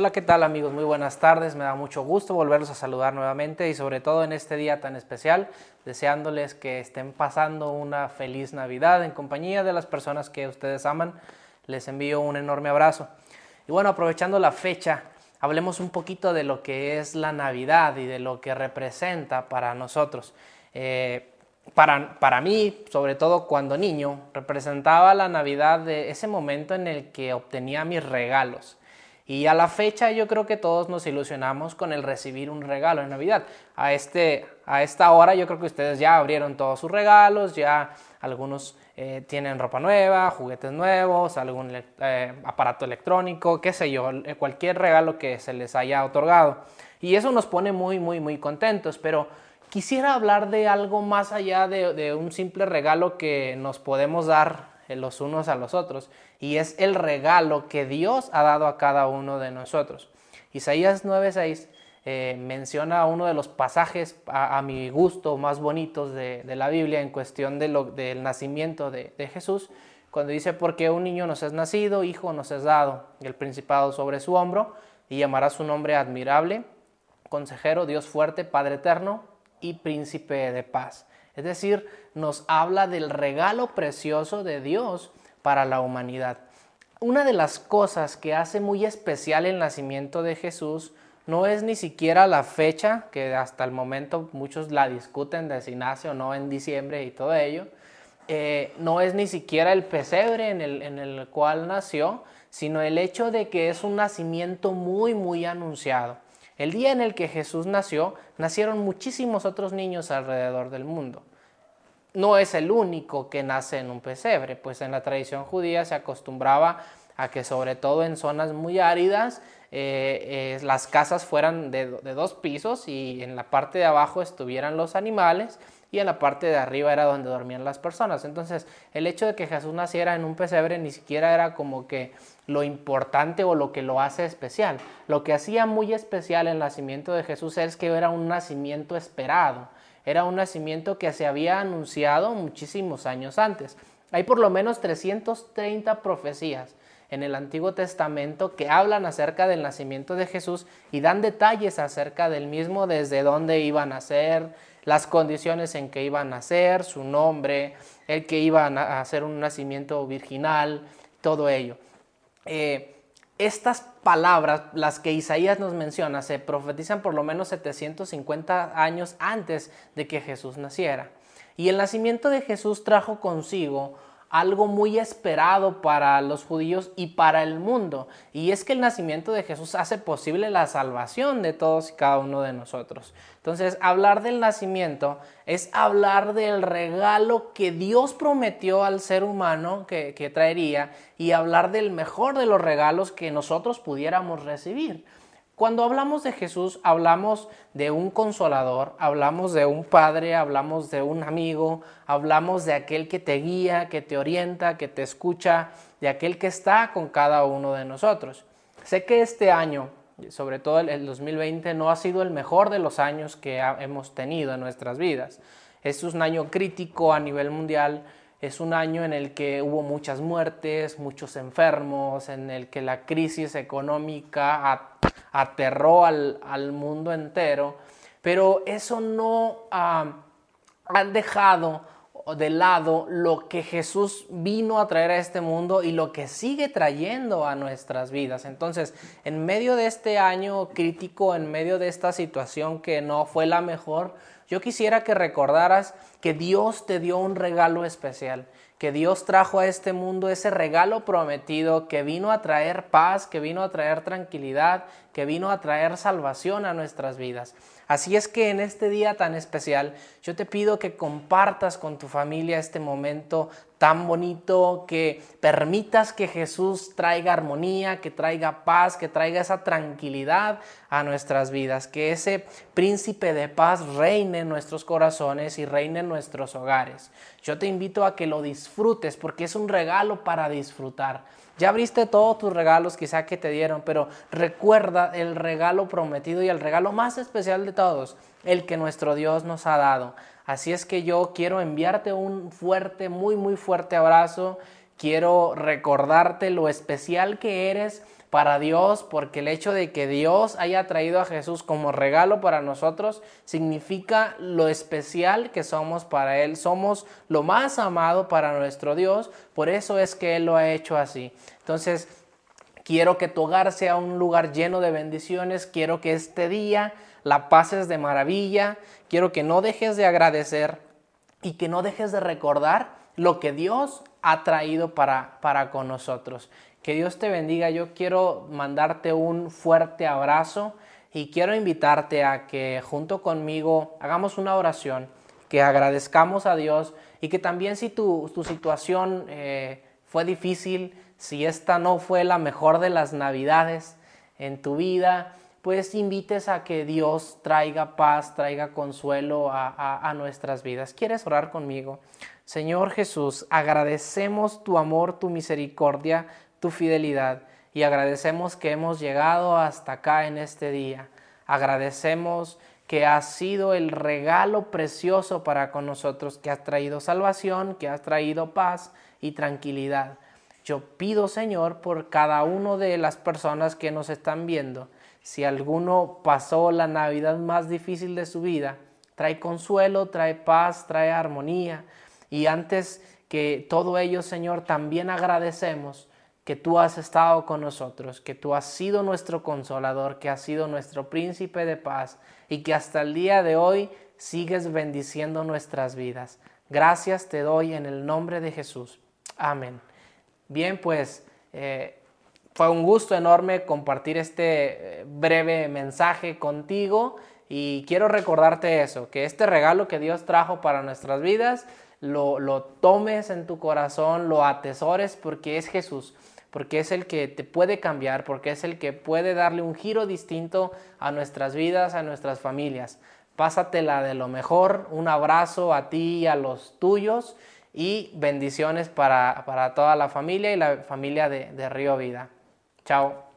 Hola, ¿qué tal amigos? Muy buenas tardes. Me da mucho gusto volverlos a saludar nuevamente y sobre todo en este día tan especial, deseándoles que estén pasando una feliz Navidad en compañía de las personas que ustedes aman. Les envío un enorme abrazo. Y bueno, aprovechando la fecha, hablemos un poquito de lo que es la Navidad y de lo que representa para nosotros. Eh, para, para mí, sobre todo cuando niño, representaba la Navidad de ese momento en el que obtenía mis regalos. Y a la fecha yo creo que todos nos ilusionamos con el recibir un regalo en Navidad. A, este, a esta hora yo creo que ustedes ya abrieron todos sus regalos, ya algunos eh, tienen ropa nueva, juguetes nuevos, algún eh, aparato electrónico, qué sé yo, eh, cualquier regalo que se les haya otorgado. Y eso nos pone muy, muy, muy contentos, pero quisiera hablar de algo más allá de, de un simple regalo que nos podemos dar los unos a los otros y es el regalo que Dios ha dado a cada uno de nosotros. Isaías 9:6 eh, menciona uno de los pasajes a, mi gusto más bonitos de, la Biblia en cuestión del nacimiento de, Jesús, cuando dice, porque un niño nos es nacido, hijo nos es dado, el principado sobre su hombro, y llamará su nombre admirable, consejero, Dios fuerte, Padre eterno y príncipe de paz. Es decir, nos habla del regalo precioso de Dios para la humanidad. Una de las cosas que hace muy especial el nacimiento de Jesús no es ni siquiera la fecha, que hasta el momento muchos la discuten de si nace o no en diciembre y todo ello. Eh, no es ni siquiera el pesebre en el, en el cual nació, sino el hecho de que es un nacimiento muy, muy anunciado. El día en el que Jesús nació, nacieron muchísimos otros niños alrededor del mundo. No es el único que nace en un pesebre, pues en la tradición judía se acostumbraba a que sobre todo en zonas muy áridas eh, eh, las casas fueran de, dos pisos y en la parte de abajo estuvieran los animales y en la parte de arriba era donde dormían las personas. Entonces el hecho de que Jesús naciera en un pesebre ni siquiera era como que lo importante o lo que lo hace especial. Lo que hacía muy especial el nacimiento de Jesús es que era un nacimiento esperado era un nacimiento que se había anunciado muchísimos años antes. Hay por lo menos 330 profecías en el Antiguo Testamento que hablan acerca del nacimiento de Jesús y dan detalles acerca del mismo, desde dónde iba a nacer, las condiciones en que iba a nacer, su nombre, el que iba a hacer un nacimiento virginal, todo ello. Eh, estas palabras, las que Isaías nos menciona, se profetizan por lo menos 750 años antes de que Jesús naciera. Y el nacimiento de Jesús trajo consigo algo muy esperado para los judíos y para el mundo. Y es que el nacimiento de Jesús hace posible la salvación de todos y cada uno de nosotros. Entonces, hablar del nacimiento es hablar del regalo que Dios prometió al ser humano que, que traería y hablar del mejor de los regalos que nosotros pudiéramos recibir. Cuando hablamos de Jesús, hablamos de un consolador, hablamos de un padre, hablamos de un amigo, hablamos de aquel que te guía, que te orienta, que te escucha, de aquel que está con cada uno de nosotros. Sé que este año, sobre todo el 2020, no ha sido el mejor de los años que hemos tenido en nuestras vidas. Es un año crítico a nivel mundial es un año en el que hubo muchas muertes, muchos enfermos, en el que la crisis económica aterró al, mundo entero, pero eso no ha dejado de lado lo que Jesús vino a traer a este mundo y lo que sigue trayendo a nuestras vidas. Entonces, en medio de este año crítico, en medio de esta situación que no fue la mejor, yo quisiera que recordaras que Dios te dio un regalo especial, que Dios trajo a este mundo ese regalo prometido que vino a traer paz, que vino a traer tranquilidad, que vino a traer salvación a nuestras vidas. Así es que en este día tan especial, yo te pido que compartas con tu familia este momento tan bonito, que permitas que Jesús traiga armonía, que traiga paz, que traiga esa tranquilidad a nuestras vidas, que ese príncipe de paz reine en nuestros corazones y reine en nuestros hogares. Yo te invito a que lo disfrutes porque es un regalo para disfrutar. Ya abriste todos tus regalos quizá que te dieron, pero recuerda el regalo prometido y el regalo más especial de todos, el que nuestro Dios nos ha dado. Así es que yo quiero enviarte un fuerte, muy, muy fuerte abrazo. Quiero recordarte lo especial que eres para Dios, porque el hecho de que Dios haya traído a Jesús como regalo para nosotros significa lo especial que somos para Él. Somos lo más amado para nuestro Dios, por eso es que Él lo ha hecho así. Entonces, quiero que tu hogar sea un lugar lleno de bendiciones, quiero que este día la pases de maravilla, quiero que no dejes de agradecer y que no dejes de recordar lo que Dios ha traído para, para con nosotros. Que Dios te bendiga. Yo quiero mandarte un fuerte abrazo y quiero invitarte a que junto conmigo hagamos una oración, que agradezcamos a Dios y que también si tu, tu situación eh, fue difícil, si esta no fue la mejor de las navidades en tu vida, pues invites a que Dios traiga paz, traiga consuelo a, nuestras vidas. ¿Quieres orar conmigo? Señor Jesús, agradecemos tu amor, tu misericordia, tu fidelidad y agradecemos que hemos llegado hasta acá en este día. Agradecemos que has sido el regalo precioso para con nosotros, que has traído salvación, que has traído paz y tranquilidad. Yo pido, Señor, por cada una de las personas que nos están viendo, si alguno pasó la Navidad más difícil de su vida, trae consuelo, trae paz, trae armonía. Y antes que todo ello, Señor, también agradecemos que tú has estado con nosotros, que tú has sido nuestro consolador, que has sido nuestro príncipe de paz y que hasta el día de hoy sigues bendiciendo nuestras vidas. Gracias te doy en el nombre de Jesús. Amén. Bien, pues eh, fue un gusto enorme compartir este eh, breve mensaje contigo y quiero recordarte eso, que este regalo que Dios trajo para nuestras vidas, lo, lo tomes en tu corazón, lo atesores porque es Jesús porque es el que te puede cambiar, porque es el que puede darle un giro distinto a nuestras vidas, a nuestras familias. Pásatela de lo mejor, un abrazo a ti y a los tuyos y bendiciones para, toda la familia y la familia de, de Río Vida. Chao.